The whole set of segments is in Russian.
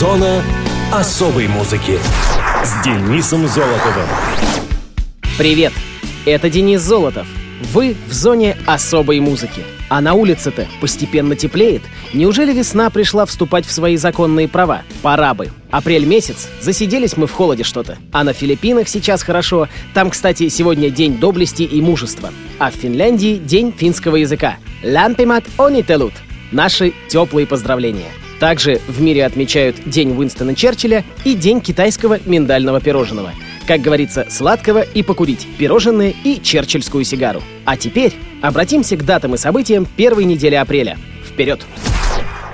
Зона особой музыки с Денисом Золотовым. Привет, это Денис Золотов. Вы в зоне особой музыки. А на улице-то постепенно теплеет. Неужели весна пришла вступать в свои законные права? Пора бы. Апрель месяц, засиделись мы в холоде что-то. А на Филиппинах сейчас хорошо. Там, кстати, сегодня день доблести и мужества. А в Финляндии день финского языка. Лямпимат онителут. Наши теплые поздравления. Также в мире отмечают День Уинстона Черчилля и День китайского миндального пирожного. Как говорится, сладкого и покурить, пирожное и черчилльскую сигару. А теперь обратимся к датам и событиям первой недели апреля. Вперед!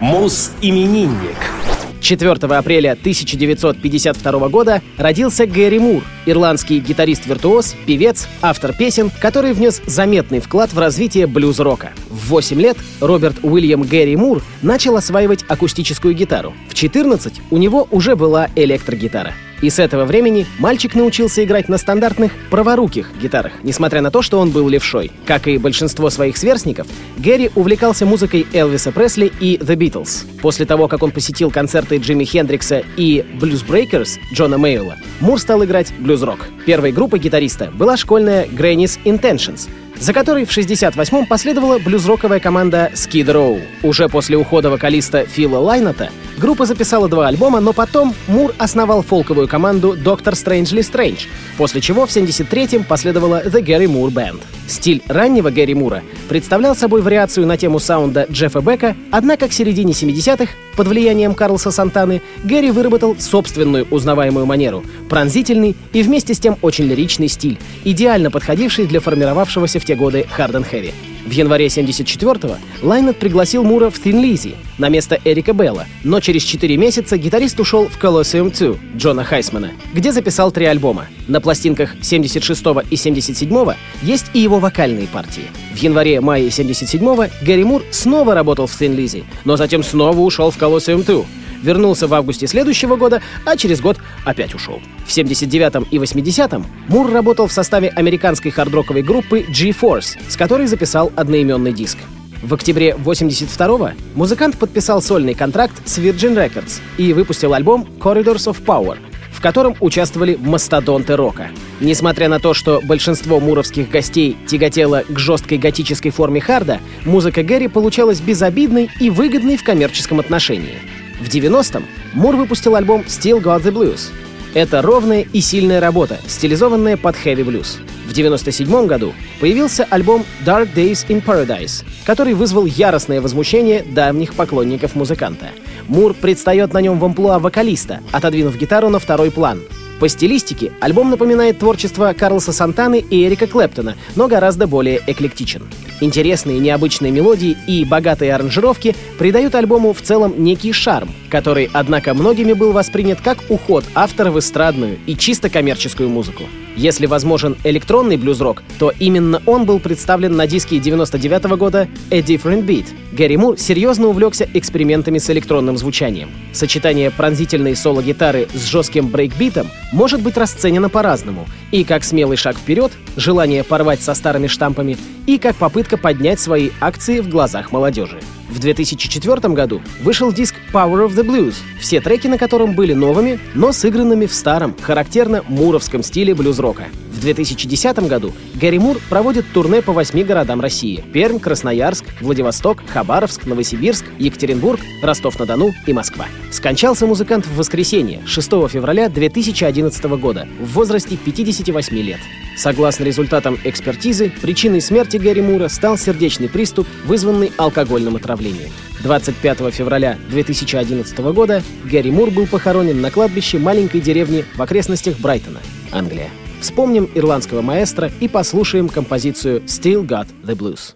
Мус-именинник. 4 апреля 1952 года родился Гэри Мур, ирландский гитарист-виртуоз, певец, автор песен, который внес заметный вклад в развитие блюз-рока. В 8 лет Роберт Уильям Гэри Мур начал осваивать акустическую гитару. В 14 у него уже была электрогитара. И с этого времени мальчик научился играть на стандартных праворуких гитарах, несмотря на то, что он был левшой. Как и большинство своих сверстников, Гэри увлекался музыкой Элвиса Пресли и The Beatles. После того, как он посетил концерты Джимми Хендрикса и Blues Breakers Джона Мейла, Мур стал играть блюз-рок. Первой группой гитариста была школьная Granny's Intentions — за которой в 68-м последовала блюзроковая команда Skid Row. Уже после ухода вокалиста Фила Лайната группа записала два альбома, но потом Мур основал фолковую команду Dr. Strangely Strange, после чего в 73-м последовала The Gary Moore Band. Стиль раннего Гэри Мура представлял собой вариацию на тему саунда Джеффа Бека, однако к середине 70-х, под влиянием Карлса Сантаны, Гэри выработал собственную узнаваемую манеру, пронзительный и вместе с тем очень лиричный стиль, идеально подходивший для формировавшегося в те годы and Heavy. В январе 74-го Лайнет пригласил Мура в Thin Lizzy на место Эрика Белла, но через 4 месяца гитарист ушел в Colosseum 2 Джона Хайсмана, где записал три альбома. На пластинках 76-го и 77-го есть и его вокальные партии. В январе-мае 77-го Гэри Мур снова работал в Thin Lizzy, но затем снова ушел в Colosseum 2 вернулся в августе следующего года, а через год опять ушел. В 79-м и 80-м Мур работал в составе американской хардроковой группы G-Force, с которой записал одноименный диск. В октябре 82-го музыкант подписал сольный контракт с Virgin Records и выпустил альбом Corridors of Power, в котором участвовали мастодонты рока. Несмотря на то, что большинство муровских гостей тяготело к жесткой готической форме харда, музыка Гэри получалась безобидной и выгодной в коммерческом отношении. В 90-м Мур выпустил альбом Still Got the Blues. Это ровная и сильная работа, стилизованная под хэви блюз. В 97 году появился альбом Dark Days in Paradise, который вызвал яростное возмущение давних поклонников музыканта. Мур предстает на нем в амплуа вокалиста, отодвинув гитару на второй план — по стилистике альбом напоминает творчество Карлоса Сантаны и Эрика Клэптона, но гораздо более эклектичен. Интересные необычные мелодии и богатые аранжировки придают альбому в целом некий шарм, который, однако, многими был воспринят как уход автора в эстрадную и чисто коммерческую музыку. Если возможен электронный блюз-рок, то именно он был представлен на диске 99 -го года «A Different Beat». Гэри Мур серьезно увлекся экспериментами с электронным звучанием. Сочетание пронзительной соло-гитары с жестким брейкбитом может быть расценено по-разному, и как смелый шаг вперед, желание порвать со старыми штампами, и как попытка поднять свои акции в глазах молодежи. В 2004 году вышел диск Power of the Blues, все треки на котором были новыми, но сыгранными в старом, характерно муровском стиле блюз-рока. В 2010 году Гэри Мур проводит турне по восьми городам России — Пермь, Красноярск, Владивосток, Хабаровск, Новосибирск, Екатеринбург, Ростов-на-Дону и Москва. Скончался музыкант в воскресенье, 6 февраля 2011 года, в возрасте 58 лет. Согласно результатам экспертизы, причиной смерти Гэри Мура стал сердечный приступ, вызванный алкогольным отравлением. 25 февраля 2011 года Гэри Мур был похоронен на кладбище маленькой деревни в окрестностях Брайтона, Англия. Вспомним ирландского маэстро и послушаем композицию «Still Got the Blues».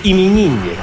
Мус-именинник.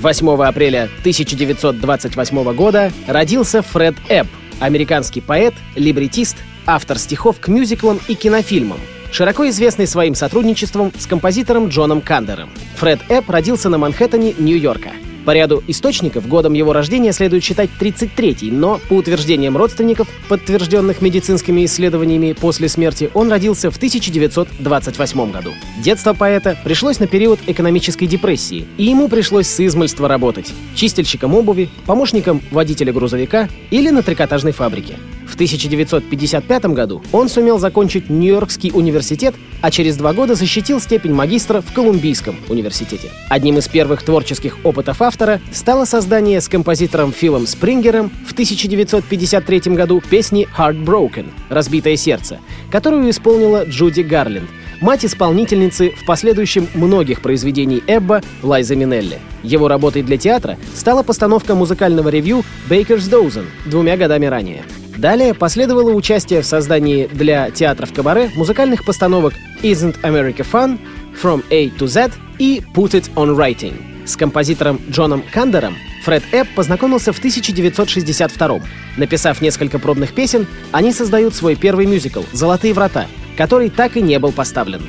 8 апреля 1928 года родился Фред Эбб, американский поэт, либретист, автор стихов к мюзиклам и кинофильмам, широко известный своим сотрудничеством с композитором Джоном Кандером. Фред Эбб родился на Манхэттене, Нью-Йорка. По ряду источников годом его рождения следует считать 33-й, но, по утверждениям родственников, подтвержденных медицинскими исследованиями после смерти, он родился в 1928 году. Детство поэта пришлось на период экономической депрессии, и ему пришлось с измольства работать — чистильщиком обуви, помощником водителя грузовика или на трикотажной фабрике. В 1955 году он сумел закончить Нью-Йоркский университет, а через два года защитил степень магистра в Колумбийском университете. Одним из первых творческих опытов автора стало создание с композитором Филом Спрингером в 1953 году песни «Heartbroken» — «Разбитое сердце», которую исполнила Джуди Гарленд, мать исполнительницы в последующем многих произведений Эбба Лайза Минелли. Его работой для театра стала постановка музыкального ревью «Baker's Dozen» двумя годами ранее. Далее последовало участие в создании для театров кабаре музыкальных постановок «Isn't America Fun», «From A to Z» и «Put It on Writing». С композитором Джоном Кандером Фред Эбб познакомился в 1962 Написав несколько пробных песен, они создают свой первый мюзикл «Золотые врата», который так и не был поставлен.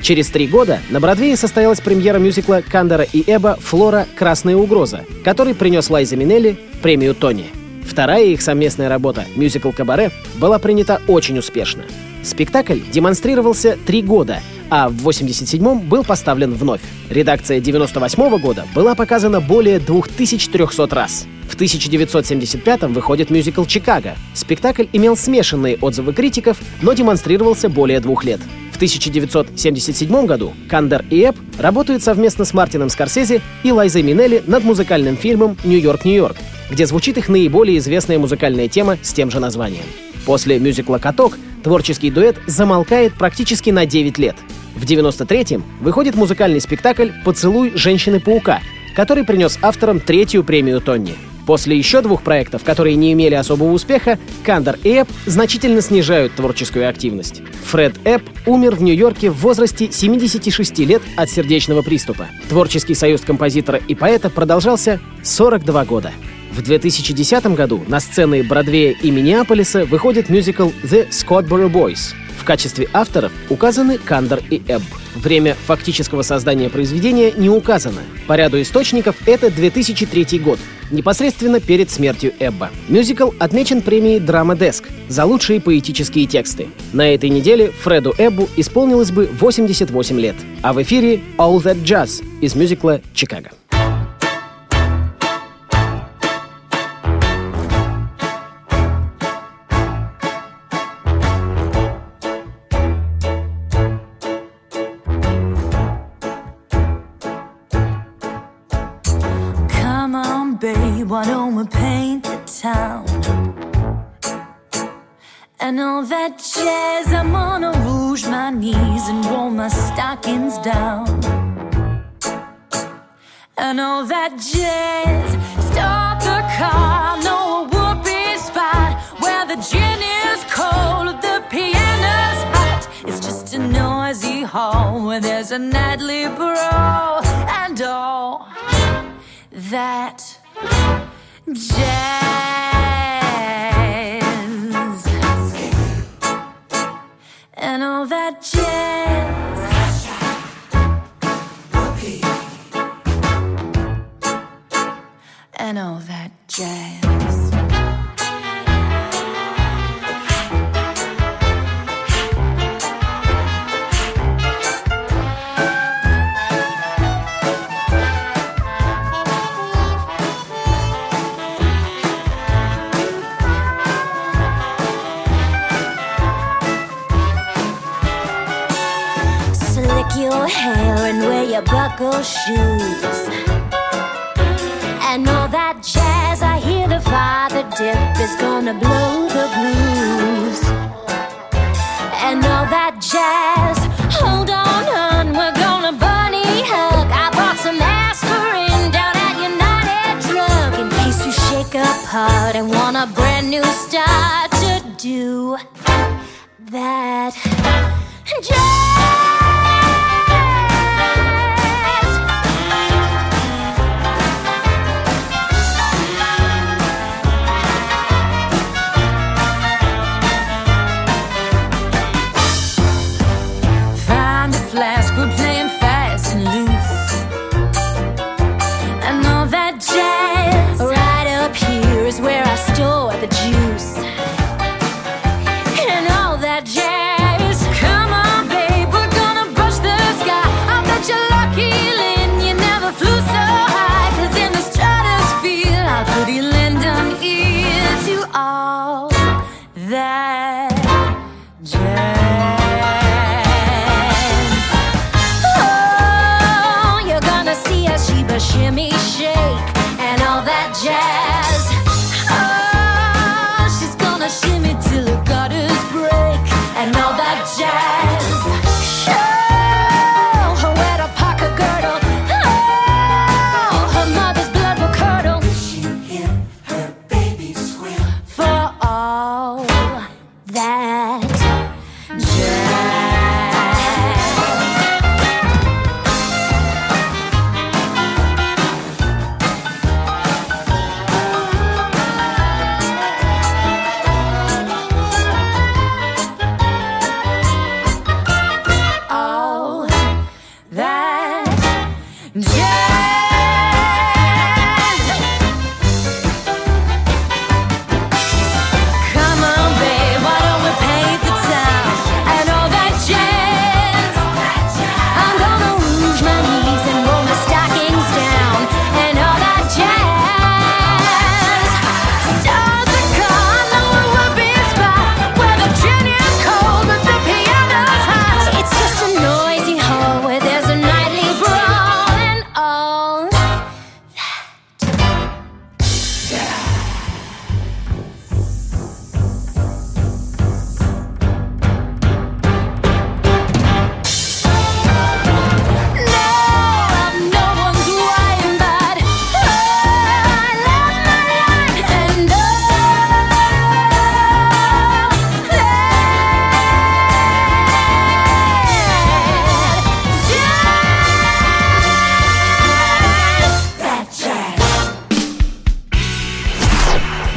Через три года на Бродвее состоялась премьера мюзикла Кандера и Эба «Флора. Красная угроза», который принес Лайзе Минелли премию Тони. Вторая их совместная работа, мюзикл «Кабаре», была принята очень успешно. Спектакль демонстрировался три года, а в 87-м был поставлен вновь. Редакция 98 года была показана более 2300 раз. В 1975-м выходит мюзикл «Чикаго». Спектакль имел смешанные отзывы критиков, но демонстрировался более двух лет. В 1977 году Кандер и Эбб работают совместно с Мартином Скорсезе и Лайзой Минелли над музыкальным фильмом «Нью-Йорк, Нью-Йорк», где звучит их наиболее известная музыкальная тема с тем же названием. После мюзикла «Каток» творческий дуэт замолкает практически на 9 лет. В 93-м выходит музыкальный спектакль «Поцелуй женщины-паука», который принес авторам третью премию Тонни. После еще двух проектов, которые не имели особого успеха, Кандер и Эбб значительно снижают творческую активность. Фред Эбб умер в Нью-Йорке в возрасте 76 лет от сердечного приступа. Творческий союз композитора и поэта продолжался 42 года. В 2010 году на сцены Бродвея и Миннеаполиса выходит мюзикл «The Scottsboro Boys». В качестве авторов указаны Кандер и Эбб. Время фактического создания произведения не указано. По ряду источников это 2003 год, непосредственно перед смертью Эбба. Мюзикл отмечен премией Драма Деск за лучшие поэтические тексты. На этой неделе Фреду Эббу исполнилось бы 88 лет. А в эфире All That Jazz из мюзикла «Чикаго». Why don't we paint the town? And all that jazz, I'm gonna rouge my knees and roll my stockings down. And all that jazz, start the car, no whoopee spot where the gin is cold, the piano's hot. It's just a noisy hall where there's a nightly brawl and all that jazz and all that jazz. And all that jazz. Your hair and wear your buckle shoes. And all that jazz, I hear the father dip is gonna blow the blues. And all that jazz, hold on, hun, we're gonna bunny hug. I bought some aspirin down at United Drug in case you shake up hard and want a brand new start to do that. Jazz.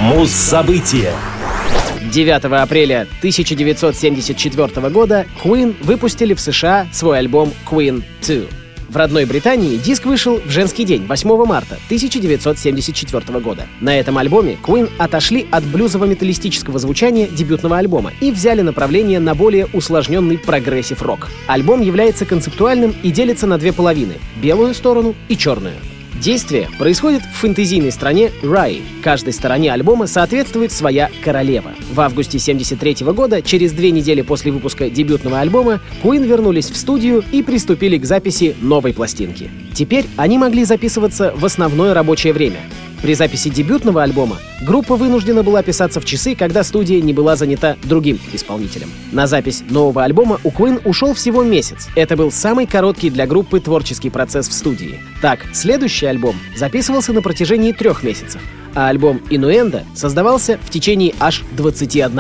Муз-события. 9 апреля 1974 года Queen выпустили в США свой альбом Queen 2. В родной Британии диск вышел в женский день, 8 марта 1974 года. На этом альбоме Queen отошли от блюзово-металлистического звучания дебютного альбома и взяли направление на более усложненный прогрессив-рок. Альбом является концептуальным и делится на две половины — белую сторону и черную. Действие происходит в фэнтезийной стране Рай. Каждой стороне альбома соответствует своя королева. В августе 73 года, через две недели после выпуска дебютного альбома, Queen вернулись в студию и приступили к записи новой пластинки. Теперь они могли записываться в основное рабочее время. При записи дебютного альбома группа вынуждена была писаться в часы, когда студия не была занята другим исполнителем. На запись нового альбома у Queen ушел всего месяц. Это был самый короткий для группы творческий процесс в студии. Так, следующий альбом записывался на протяжении трех месяцев, а альбом «Инуэнда» создавался в течение аж 21.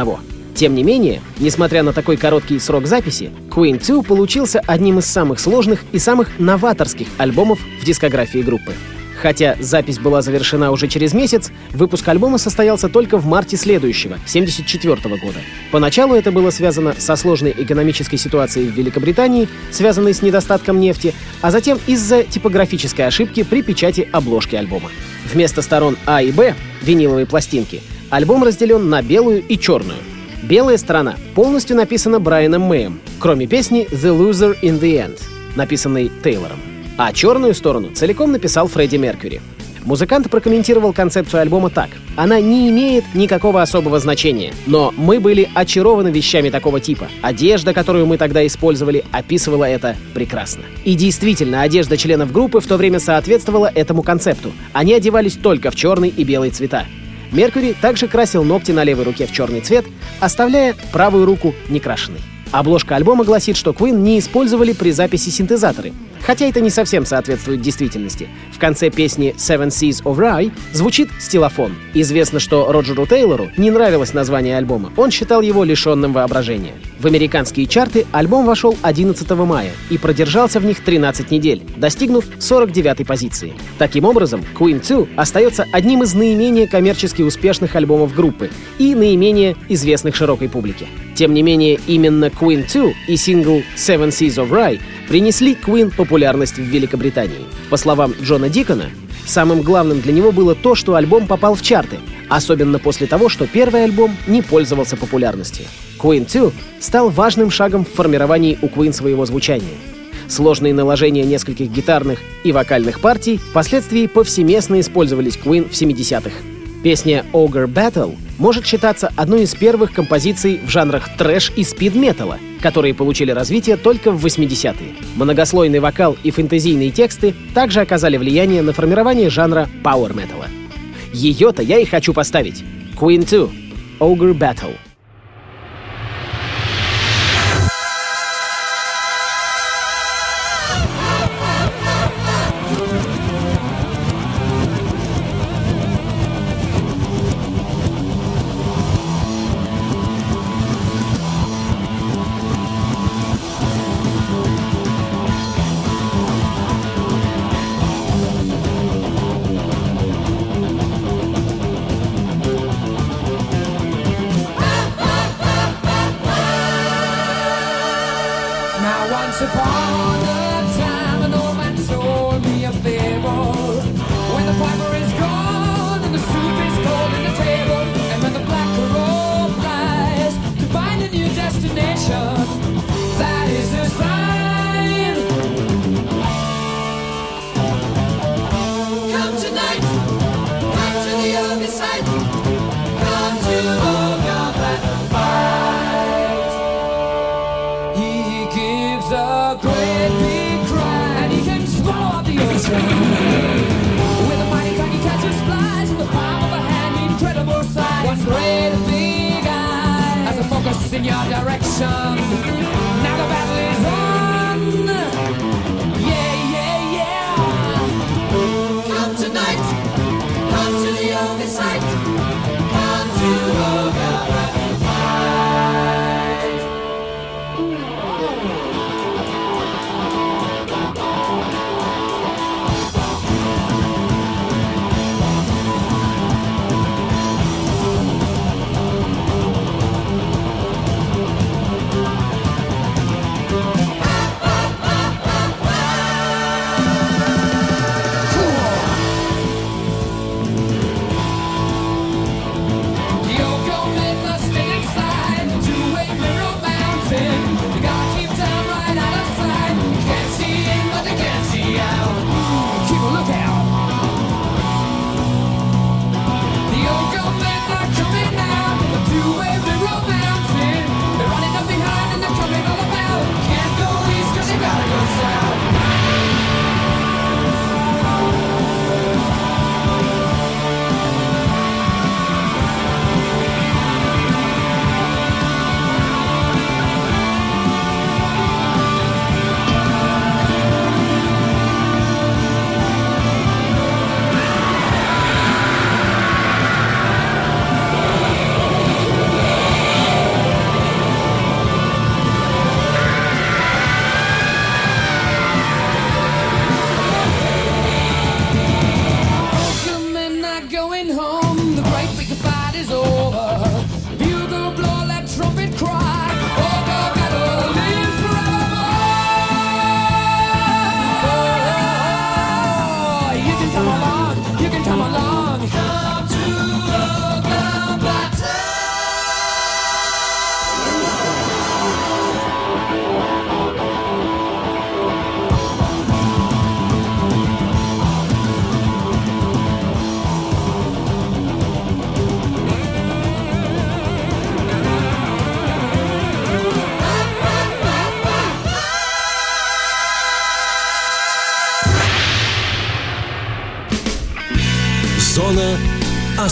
Тем не менее, несмотря на такой короткий срок записи, Queen 2 получился одним из самых сложных и самых новаторских альбомов в дискографии группы. Хотя запись была завершена уже через месяц, выпуск альбома состоялся только в марте следующего, 1974 года. Поначалу это было связано со сложной экономической ситуацией в Великобритании, связанной с недостатком нефти, а затем из-за типографической ошибки при печати обложки альбома. Вместо сторон А и Б, виниловой пластинки, альбом разделен на белую и черную. Белая сторона полностью написана Брайаном Мэем, кроме песни «The Loser in the End», написанной Тейлором а черную сторону целиком написал Фредди Меркьюри. Музыкант прокомментировал концепцию альбома так. Она не имеет никакого особого значения, но мы были очарованы вещами такого типа. Одежда, которую мы тогда использовали, описывала это прекрасно. И действительно, одежда членов группы в то время соответствовала этому концепту. Они одевались только в черный и белый цвета. Меркьюри также красил ногти на левой руке в черный цвет, оставляя правую руку некрашенной. Обложка альбома гласит, что Queen не использовали при записи синтезаторы, хотя это не совсем соответствует действительности. В конце песни Seven Seas of Rye звучит стилофон. Известно, что Роджеру Тейлору не нравилось название альбома, он считал его лишенным воображения. В американские чарты альбом вошел 11 мая и продержался в них 13 недель, достигнув 49-й позиции. Таким образом, Queen 2 остается одним из наименее коммерчески успешных альбомов группы и наименее известных широкой публике. Тем не менее, именно Queen 2 и сингл Seven Seas of Rye принесли Queen популярность в Великобритании. По словам Джона Дикона, самым главным для него было то, что альбом попал в чарты, особенно после того, что первый альбом не пользовался популярностью. Queen 2 стал важным шагом в формировании у Queen своего звучания. Сложные наложения нескольких гитарных и вокальных партий впоследствии повсеместно использовались Queen в 70-х. Песня Ogre Battle может считаться одной из первых композиций в жанрах трэш и спид-металла, которые получили развитие только в 80-е. Многослойный вокал и фэнтезийные тексты также оказали влияние на формирование жанра пауэр-металла. Ее-то я и хочу поставить. Queen 2. Ogre Battle. A great big cry and he can swallow up the ocean. With a mighty tongue he catches flies in the palm of a hand, incredible size. One great big eye has a focus in your direction. Now the battle is on.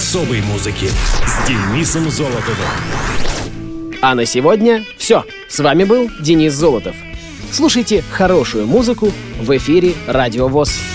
Особой музыки с Денисом Золотовым. А на сегодня все. С вами был Денис Золотов. Слушайте хорошую музыку в эфире Радио ВОЗ.